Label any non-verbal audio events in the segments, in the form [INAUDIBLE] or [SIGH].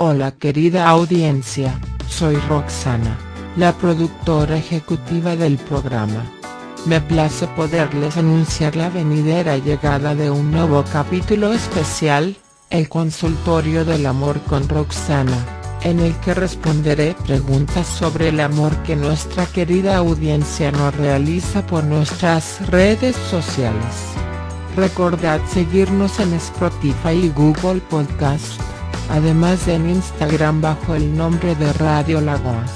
Hola querida audiencia, soy Roxana, la productora ejecutiva del programa. Me place poderles anunciar la venidera llegada de un nuevo capítulo especial, el consultorio del amor con Roxana, en el que responderé preguntas sobre el amor que nuestra querida audiencia nos realiza por nuestras redes sociales. Recordad seguirnos en Spotify y Google Podcast además en Instagram bajo el nombre de Radio Lagoas.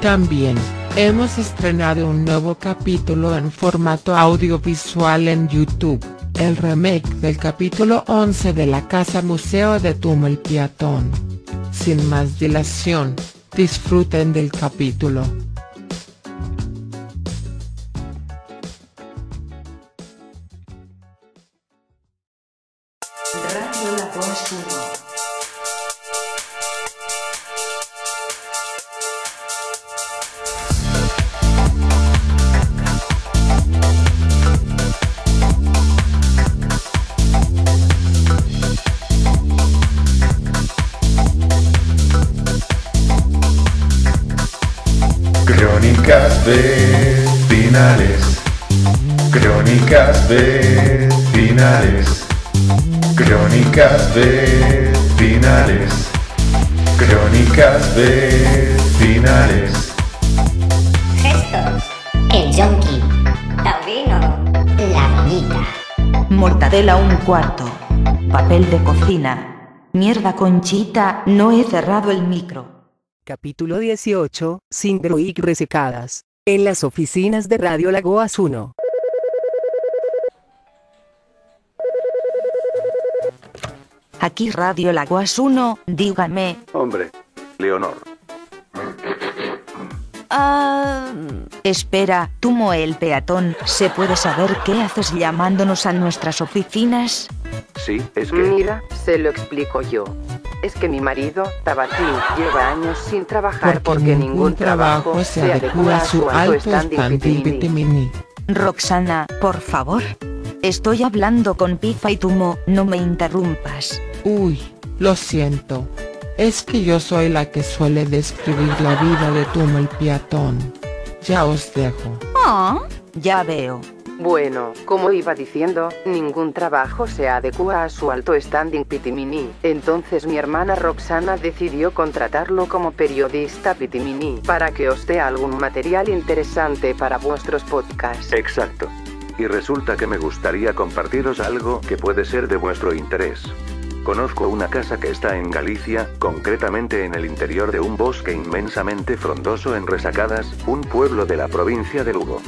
También, hemos estrenado un nuevo capítulo en formato audiovisual en YouTube, el remake del capítulo 11 de la Casa Museo de Tumel Piatón. Sin más dilación, disfruten del capítulo. Crónicas vecinales. Crónicas vecinales. Crónicas vecinales. Crónicas vecinales. Gestos. El yonki. Taurino. La bonita. Mortadela un cuarto. Papel de cocina. Mierda conchita, no he cerrado el micro. Capítulo 18, Sindroic resecadas. En las oficinas de Radio Lagoas 1. Aquí Radio Lagoas 1, dígame. Hombre, Leonor. Ah. Espera, Tumo el peatón, ¿se puede saber qué haces llamándonos a nuestras oficinas? Sí, es que. Mira, se lo explico yo. Es que mi marido, Tabatín, lleva años sin trabajar porque, ningún trabajo se adecua a su alto standing vitamini. Roxana, por favor. Estoy hablando con Pifa y Tumo, no me interrumpas. Uy, lo siento. Es que yo soy la que suele describir la vida de Tumel Piatón. Ya os dejo. Ah, ya veo. Bueno, como iba diciendo, ningún trabajo se adecua a su alto standing pitimini. Entonces mi hermana Roxana decidió contratarlo como periodista pitimini para que os dé algún material interesante para vuestros podcasts. Exacto. Y resulta que me gustaría compartiros algo que puede ser de vuestro interés. Conozco una casa que está en Galicia, concretamente en el interior de un bosque inmensamente frondoso en Resacadas, un pueblo de la provincia de Lugo.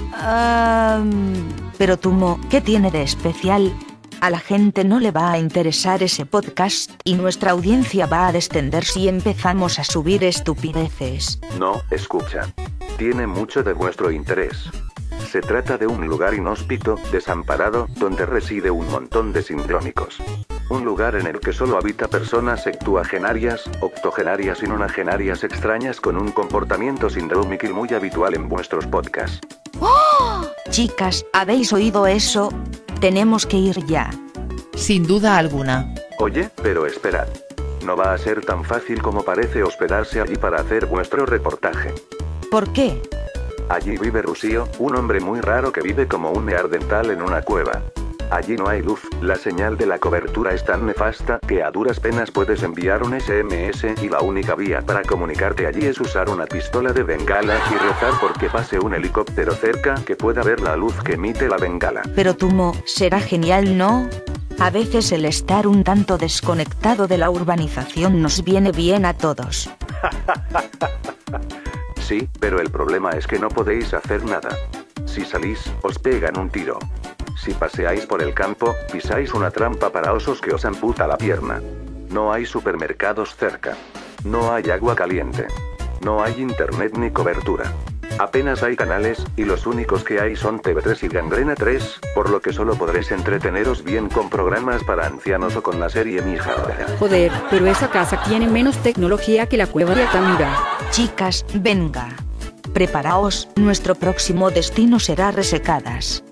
Pero Tumo, ¿qué tiene de especial? A la gente no le va a interesar ese podcast y nuestra audiencia va a descender si empezamos a subir estupideces. No, escucha. Tiene mucho de vuestro interés. Se trata de un lugar inhóspito, desamparado, donde reside un montón de sindrómicos. Un lugar en el que solo habita personas septuagenarias, octogenarias y nonagenarias extrañas con un comportamiento sindrómico muy habitual en vuestros podcasts. Chicas, ¿habéis oído eso? Tenemos que ir ya. Sin duda alguna. Oye, pero esperad. No va a ser tan fácil como parece hospedarse allí para hacer vuestro reportaje. ¿Por qué? Allí vive Rusío, un hombre muy raro que vive como un neardental en una cueva. Allí no hay luz, la señal de la cobertura es tan nefasta que a duras penas puedes enviar un SMS y la única vía para comunicarte allí es usar una pistola de bengala y rezar porque pase un helicóptero cerca que pueda ver la luz que emite la bengala. Pero Tumo, será genial, ¿no? A veces el estar un tanto desconectado de la urbanización nos viene bien a todos. [LAUGHS] Sí, pero el problema es que no podéis hacer nada. Si salís, os pegan un tiro. Si paseáis por el campo, pisáis una trampa para osos que os amputa la pierna. No hay supermercados cerca. No hay agua caliente. No hay internet ni cobertura. Apenas hay canales, y los únicos que hay son TV3 y Gangrena 3, por lo que solo podréis entreteneros bien con programas para ancianos o con la serie Mija. Joder, pero esa casa tiene menos tecnología que la cueva de Altamira. Chicas, venga. Preparaos, nuestro próximo destino será Resecadas.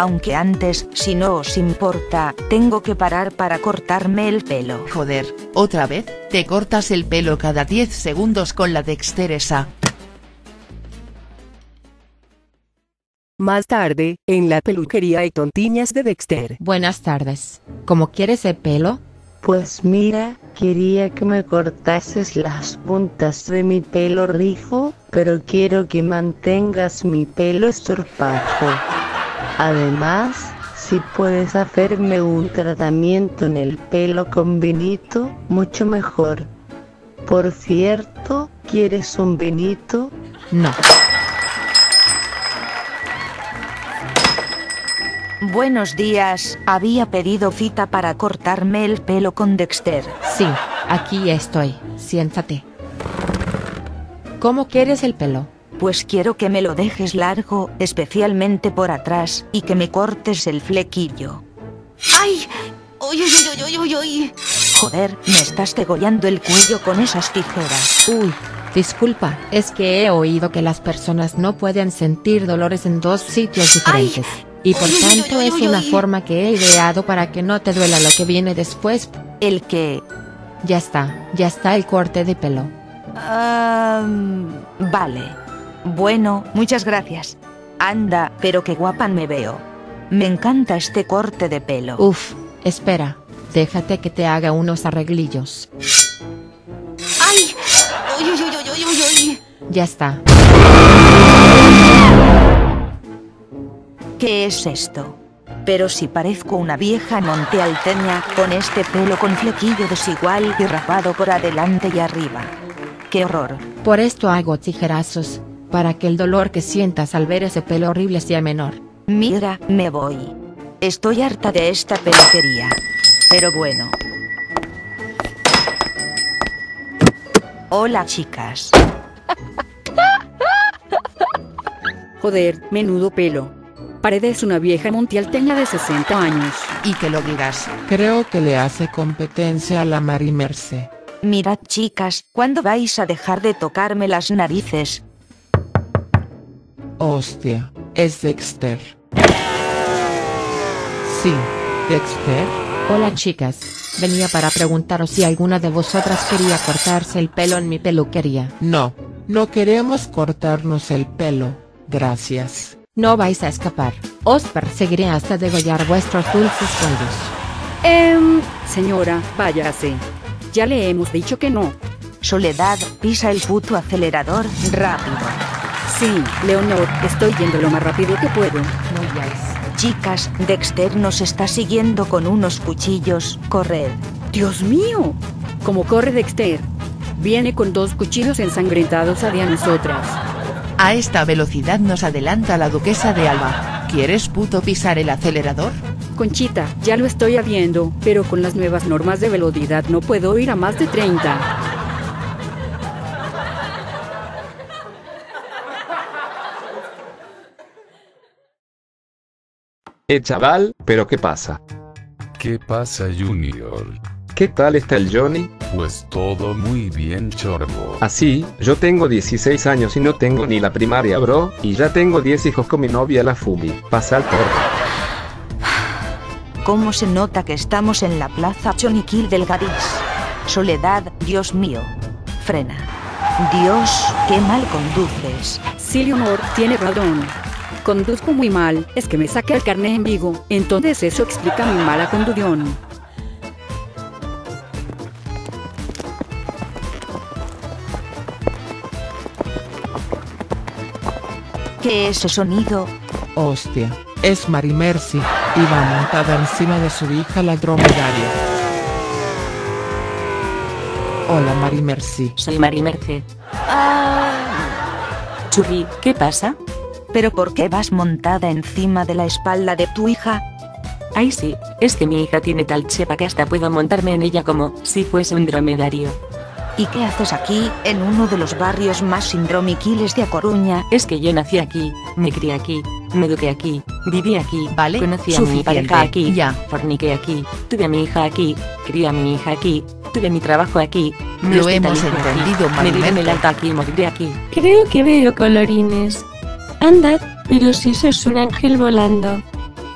Aunque antes, si no os importa, tengo que parar para cortarme el pelo. Joder, ¿otra vez? Te cortas el pelo cada 10 segundos con la dexteresa. Más tarde, en la peluquería y tontiñas de Dexter. Buenas tardes. ¿Cómo quieres el pelo? Pues mira, quería que me cortases las puntas de mi pelo rijo, pero quiero que mantengas mi pelo estorpajo. Además, si puedes hacerme un tratamiento en el pelo con vinito, mucho mejor. Por cierto, ¿quieres un vinito? No. Buenos días, había pedido cita para cortarme el pelo con Dexter. Sí, aquí estoy. Siéntate. ¿Cómo quieres el pelo? Pues quiero que me lo dejes largo, especialmente por atrás, y que me cortes el flequillo. ¡Ay! ¡Uy, uy, uy, uy, uy, uy! Joder, me estás degollando el cuello con esas tijeras. Uy, disculpa, es que he oído que las personas no pueden sentir dolores en dos sitios diferentes. Y por tanto es una forma que he ideado para que no te duela lo que viene después. El que... Ya está, ya está el corte de pelo. Ah, vale. Bueno, muchas gracias. Anda, pero qué guapa me veo. Me encanta este corte de pelo. Uf, espera, déjate que te haga unos arreglillos. ¡Ay! ¡Uy, uy, uy, uy, uy! Ya está. ¿Qué es esto? Pero si parezco una vieja montealteña con este pelo con flequillo desigual y rapado por adelante y arriba. ¡Qué horror! Por esto hago tijerazos, para que el dolor que sientas al ver ese pelo horrible sea menor. Mira, me voy. Estoy harta de esta peluquería. Pero bueno. Hola chicas. [LAUGHS] Joder, menudo pelo. Paredes una vieja montialteña de 60 años. Y que lo digas. Creo que le hace competencia a la Marimerce. Mirad chicas, ¿cuándo vais a dejar de tocarme las narices? Hostia, es Dexter. Sí, Dexter. Hola chicas, venía para preguntaros si alguna de vosotras quería cortarse el pelo en mi peluquería. No, no queremos cortarnos el pelo, gracias. No vais a escapar, os perseguiré hasta degollar vuestros dulces cuellos. Em, señora, váyase. Ya le hemos dicho que no. Soledad, pisa el puto acelerador, rápido. Sí, Leonor, estoy yendo lo más rápido que puedo. No. Chicas, Dexter nos está siguiendo con unos cuchillos, corred. Dios mío, ¿cómo corre Dexter? Viene con dos cuchillos ensangrentados hacia nosotras. A esta velocidad nos adelanta la duquesa de Alba. ¿Quieres puto pisar el acelerador? Conchita, ya lo estoy haciendo, pero con las nuevas normas de velocidad no puedo ir a más de 30. Eh chaval, pero ¿qué pasa? ¿Qué pasa Junior? ¿Qué tal está el Johnny? Pues todo muy bien chorbo. Así, yo tengo 16 años y no tengo ni la primaria bro, y ya tengo 10 hijos con mi novia la Fumi. Pasa al corte. [SIGHS] ¿Cómo se nota que estamos en la plaza Choniquil del Gadis? Soledad, Dios mío. Frena. Dios, qué mal conduces. Sí, Leonor, tiene razón. Conduzco muy mal, es que me saqué el carnet en Vigo, entonces eso explica mi mala conducción. ¿Qué es ese sonido? Hostia, es Marimercy, iba montada encima de su hija la dromedaria. Hola Marimercy. Soy Marimerce. Churri, ¿qué pasa? ¿Pero por qué vas montada encima de la espalda de tu hija? Ay sí, es que mi hija tiene tal chepa que hasta puedo montarme en ella como si fuese un dromedario. ¿Y qué haces aquí, en uno de los barrios más sindromiquiles de A Coruña? Es que yo nací aquí, me crié aquí, me eduqué aquí, viví aquí, Vale, conocí a mi pareja aquí, ya. forniqué aquí, tuve a mi hija aquí, crié a mi hija aquí, tuve mi trabajo aquí, Lo hemos hospitalicé aquí, entendido, me el alta aquí y moriré aquí. Creo que veo colorines. Andad, pero si sos un ángel volando.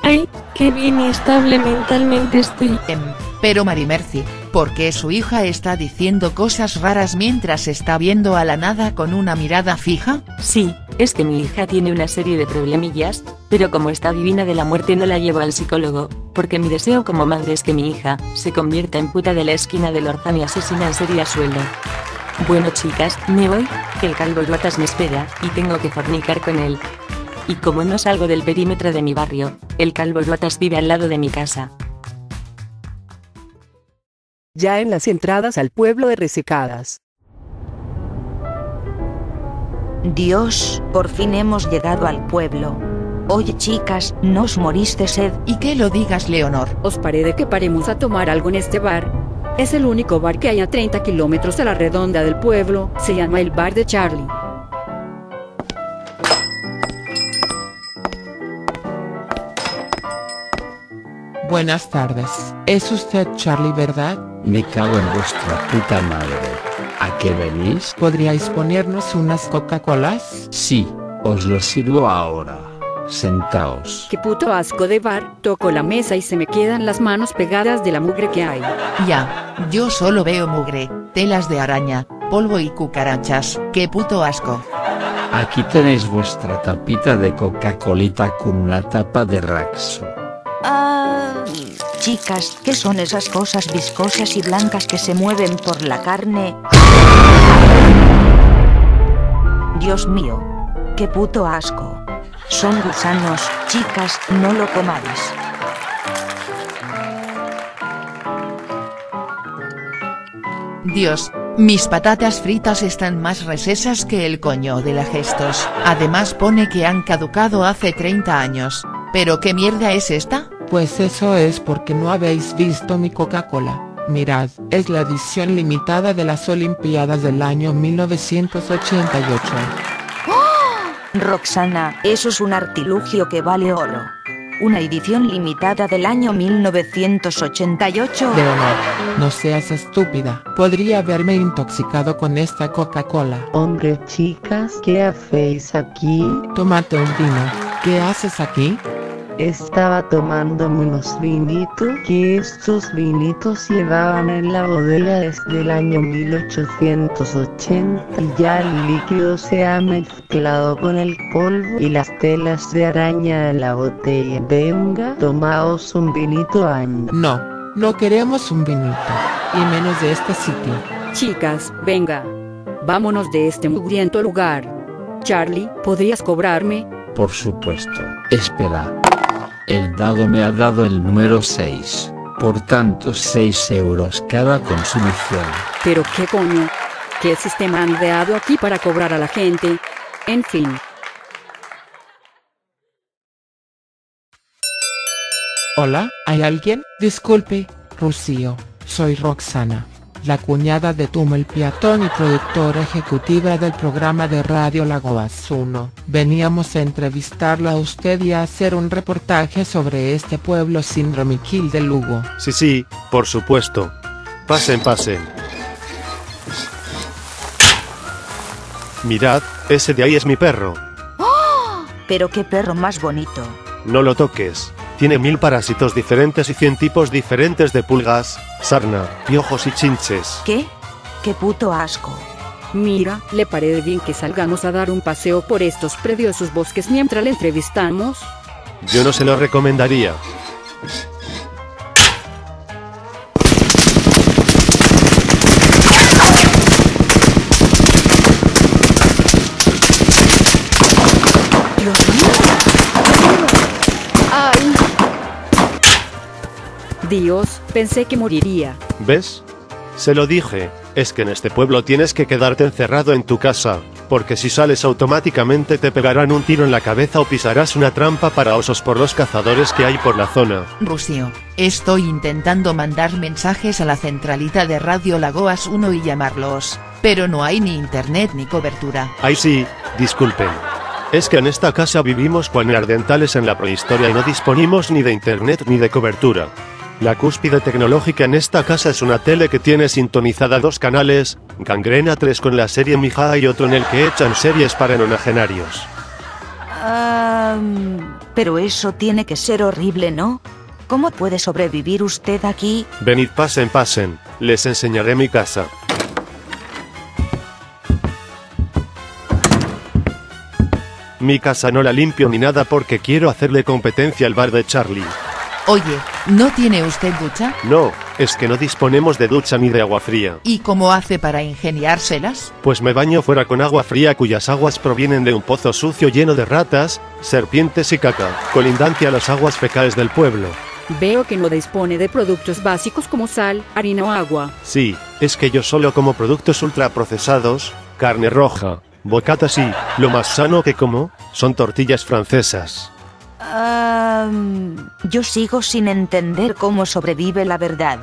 Ay, qué bien y estable mentalmente estoy. Em, pero Marimercy, ¿por qué su hija está diciendo cosas raras mientras está viendo a la nada con una mirada fija? Sí, es que mi hija tiene una serie de problemillas, pero como está divina de la muerte no la llevo al psicólogo, porque mi deseo como madre es que mi hija se convierta en puta de la esquina del orfano y asesina en serie a sueldo. Bueno chicas, me voy, que el calvo Lotas me espera, y tengo que fornicar con él. Y como no salgo del perímetro de mi barrio, el calvo Lotas vive al lado de mi casa. Ya en las entradas al pueblo de Resecadas. Dios, por fin hemos llegado al pueblo. Oye chicas, ¿no os moriste sed? Y que lo digas Leonor. Os paré de que paremos a tomar algo en este bar. Es el único bar que hay a 30 kilómetros a la redonda del pueblo, se llama el Bar de Charlie. Buenas tardes. ¿Es usted Charlie, verdad? Me cago en vuestra puta madre. ¿A qué venís? ¿Podríais ponernos unas Coca-Colas? Sí, os lo sirvo ahora. Sentaos. Qué puto asco de bar, toco la mesa y se me quedan las manos pegadas de la mugre que hay. Ya, yo solo veo mugre, telas de araña, polvo y cucarachas, qué puto asco. Aquí tenéis vuestra tapita de Coca-Colita con una tapa de Raxo. Ah, chicas, ¿qué son esas cosas viscosas y blancas que se mueven por la carne? Dios mío, qué puto asco. Son gusanos, chicas, no lo comáis. Dios, mis patatas fritas están más resesas que el coño de la gestos, además pone que han caducado hace 30 años. ¿Pero qué mierda es esta? Pues eso es porque no habéis visto mi Coca-Cola. Mirad, es la edición limitada de las Olimpiadas del año 1988. Roxana, eso es un artilugio que vale oro. Una edición limitada del año 1988. Leonor, no seas estúpida. Podría haberme intoxicado con esta Coca-Cola. Hombre, chicas, ¿qué hacéis aquí? Tómate un vino. ¿Qué haces aquí? Estaba tomándome unos vinitos que estos vinitos llevaban en la bodega desde el año 1880 y ya el líquido se ha mezclado con el polvo y las telas de araña de la botella. Venga, tomaos un vinito año. No, no queremos un vinito, y menos de este sitio. Chicas, venga. Vámonos de este mugriento lugar. Charlie, ¿podrías cobrarme? Por supuesto. Espera. El dado me ha dado el número 6. Por tanto 6 euros cada consumición. Pero qué coño. ¿Qué sistema han ideado aquí para cobrar a la gente? En fin. Hola, ¿hay alguien? Disculpe, Rocío, soy Roxana, la cuñada de Tumo el Peatón y productora ejecutiva del programa de Radio Lagoas 1. Veníamos a entrevistarlo a usted y a hacer un reportaje sobre este pueblo síndrome kill de Lugo. Sí, sí, por supuesto. Pasen, pasen. Mirad, ese de ahí es mi perro. ¡Oh! Pero qué perro más bonito. No lo toques. Tiene mil parásitos diferentes y cien tipos diferentes de pulgas, sarna, piojos y chinches. ¿Qué? ¡Qué puto asco! Mira, ¿le parece bien que salgamos a dar un paseo por estos preciosos bosques mientras le entrevistamos? Yo no se lo recomendaría. Dios, pensé que moriría. ¿Ves? Se lo dije, es que en este pueblo tienes que quedarte encerrado en tu casa, porque si sales automáticamente te pegarán un tiro en la cabeza o pisarás una trampa para osos por los cazadores que hay por la zona. Rusio, estoy intentando mandar mensajes a la centralita de Radio Lagoas 1 y llamarlos, pero no hay ni internet ni cobertura. Ay sí, disculpen. Es que en esta casa vivimos cual neandertales en la prehistoria y no disponimos ni de internet ni de cobertura. La cúspide tecnológica en esta casa es una tele que tiene sintonizada dos canales, Gangrena 3 con la serie Mijada y otro en el que echan series para nonagenarios. Ah, Pero eso tiene que ser horrible, ¿no? ¿Cómo puede sobrevivir usted aquí? Venid, pasen, pasen. Les enseñaré mi casa. Mi casa no la limpio ni nada porque quiero hacerle competencia al bar de Charlie. Oye, ¿no tiene usted ducha? No, es que no disponemos de ducha ni de agua fría. ¿Y cómo hace para ingeniárselas? Pues me baño fuera con agua fría cuyas aguas provienen de un pozo sucio lleno de ratas, serpientes y caca, colindante a las aguas fecales del pueblo. Veo que no dispone de productos básicos como sal, harina o agua. Sí, es que yo solo como productos ultraprocesados, carne roja, bocatas y, lo más sano que como, son tortillas francesas. Ah, yo sigo sin entender cómo sobrevive la verdad.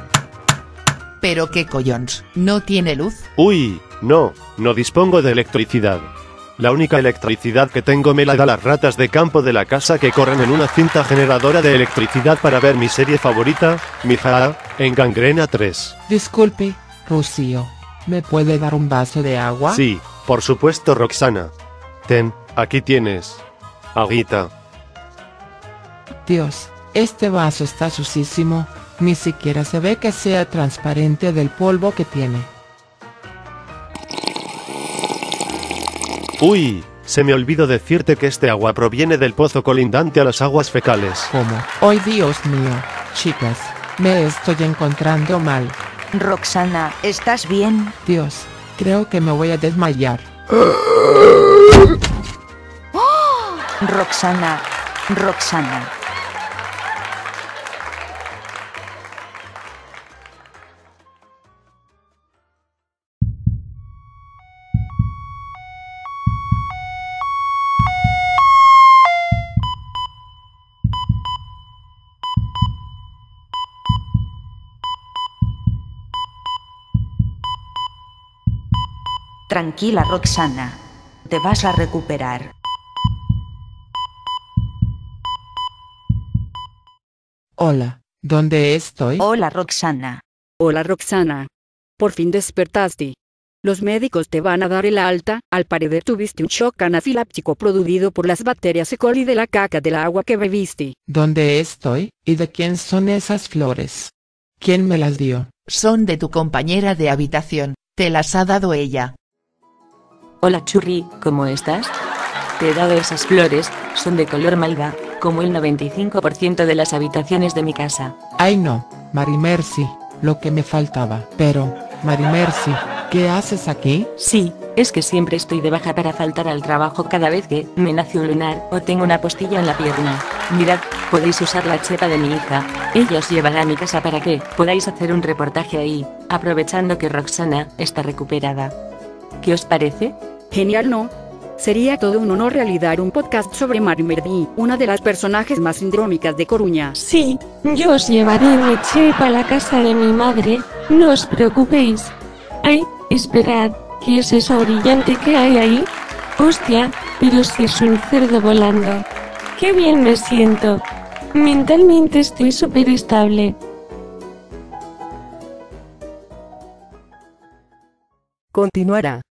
Pero qué collons, ¿no tiene luz? Uy, no, no dispongo de electricidad. La única electricidad que tengo me la da las ratas de campo de la casa que corren en una cinta generadora de electricidad para ver mi serie favorita, Mija, en Gangrena 3. Disculpe, Rocío, ¿me puede dar un vaso de agua? Sí, por supuesto, Roxana. Ten, aquí tienes. Aguita. Dios, este vaso está sucísimo, ni siquiera se ve que sea transparente del polvo que tiene. Uy, se me olvidó decirte que este agua proviene del pozo colindante a las aguas fecales. ¿Cómo? ¡Ay, Dios mío! Chicas, me estoy encontrando mal. Roxana, ¿estás bien? Dios, creo que me voy a desmayar. [GASPS] Roxana, Roxana. Tranquila, Roxana. Te vas a recuperar. Hola, ¿dónde estoy? Hola, Roxana. Hola Roxana. Por fin despertaste. Los médicos te van a dar el alta, al parecer tuviste un shock anafiláptico producido por las bacterias E. coli de la caca del agua que bebiste. ¿Dónde estoy? ¿Y de quién son esas flores? ¿Quién me las dio? Son de tu compañera de habitación, te las ha dado ella. Hola Churri, ¿cómo estás? Te he dado esas flores, son de color malva, como el 95% de las habitaciones de mi casa. Ay no, Marimercy, lo que me faltaba. Pero, Marimercy, ¿qué haces aquí? Sí, es que siempre estoy de baja para faltar al trabajo cada vez que me nace un lunar o tengo una postilla en la pierna. Mirad, podéis usar la chepa de mi hija, ella os llevará a mi casa para que podáis hacer un reportaje ahí, aprovechando que Roxana está recuperada. ¿Qué os parece? Genial, ¿no? Sería todo un honor realizar un podcast sobre Marimerdi, una de las personajes más sindrómicas de Coruña. Sí, yo os llevaré mi chepa a la casa de mi madre, no os preocupéis. Ay, esperad, ¿qué es eso brillante que hay ahí? Hostia, pero si es un cerdo volando. Qué bien me siento. Mentalmente estoy súper estable. Continuará.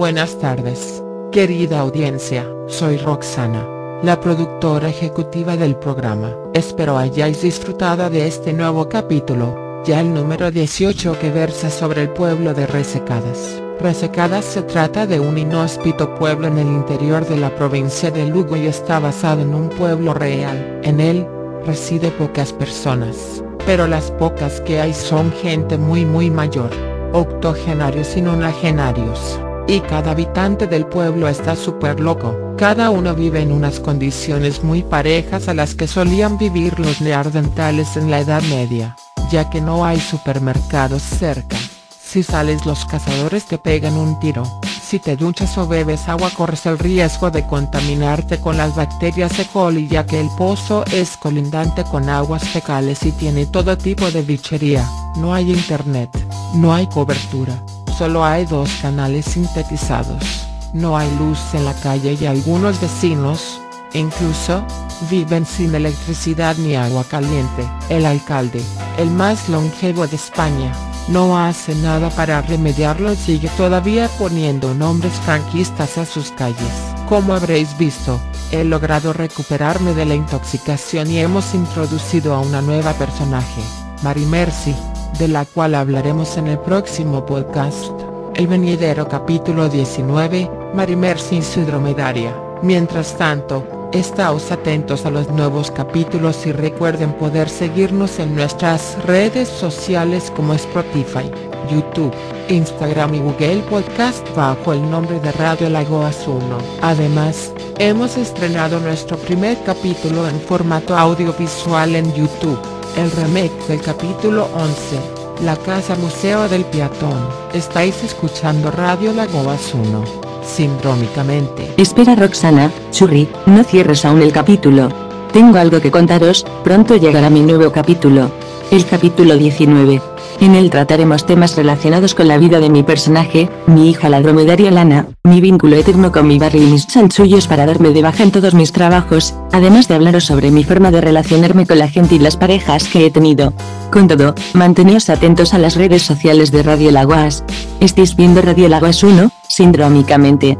Buenas tardes, querida audiencia, soy Roxana, la productora ejecutiva del programa. Espero hayáis disfrutado de este nuevo capítulo, ya el número 18 que versa sobre el pueblo de Resecadas. Resecadas se trata de un inhóspito pueblo en el interior de la provincia de Lugo y está basado en un pueblo real. En él, reside pocas personas, pero las pocas que hay son gente muy muy mayor, octogenarios y nonagenarios y cada habitante del pueblo está súper loco. Cada uno vive en unas condiciones muy parejas a las que solían vivir los neandertales en la Edad Media, ya que no hay supermercados cerca. Si sales los cazadores te pegan un tiro. Si te duchas o bebes agua corres el riesgo de contaminarte con las bacterias E. coli ya que el pozo es colindante con aguas fecales y tiene todo tipo de bichería. No hay internet, no hay cobertura solo hay dos canales sintetizados, no hay luz en la calle y algunos vecinos, incluso, viven sin electricidad ni agua caliente. El alcalde, el más longevo de España, no hace nada para remediarlo y sigue todavía poniendo nombres franquistas a sus calles, Como habréis visto, he logrado recuperarme de la intoxicación y hemos introducido a una nueva personaje, Mary Mercy, de la cual hablaremos en el próximo podcast. El venidero capítulo 19, Mary Mercy y su dromedaria. Mientras tanto, estáos atentos a los nuevos capítulos y recuerden poder seguirnos en nuestras redes sociales como Spotify, YouTube, Instagram y Google Podcast bajo el nombre de Radio Lagoas 1. Además, hemos estrenado nuestro primer capítulo en formato audiovisual en YouTube, el remake del capítulo 11, La Casa Museo del Peatón. Estáis escuchando Radio Lagoas 1 sindrómicamente. Espera Roxana, churri, no cierres aún el capítulo. Tengo algo que contaros, pronto llegará mi nuevo capítulo. El capítulo 19. En él trataremos temas relacionados con la vida de mi personaje, mi hija la dromedaria Lana, mi vínculo eterno con mi barrio y mis chanchullos para darme de baja en todos mis trabajos, además de hablaros sobre mi forma de relacionarme con la gente y las parejas que he tenido. Con todo, manteneos atentos a las redes sociales de Radio Laguas. Estáis viendo Radio Laguas 1, sindrómicamente.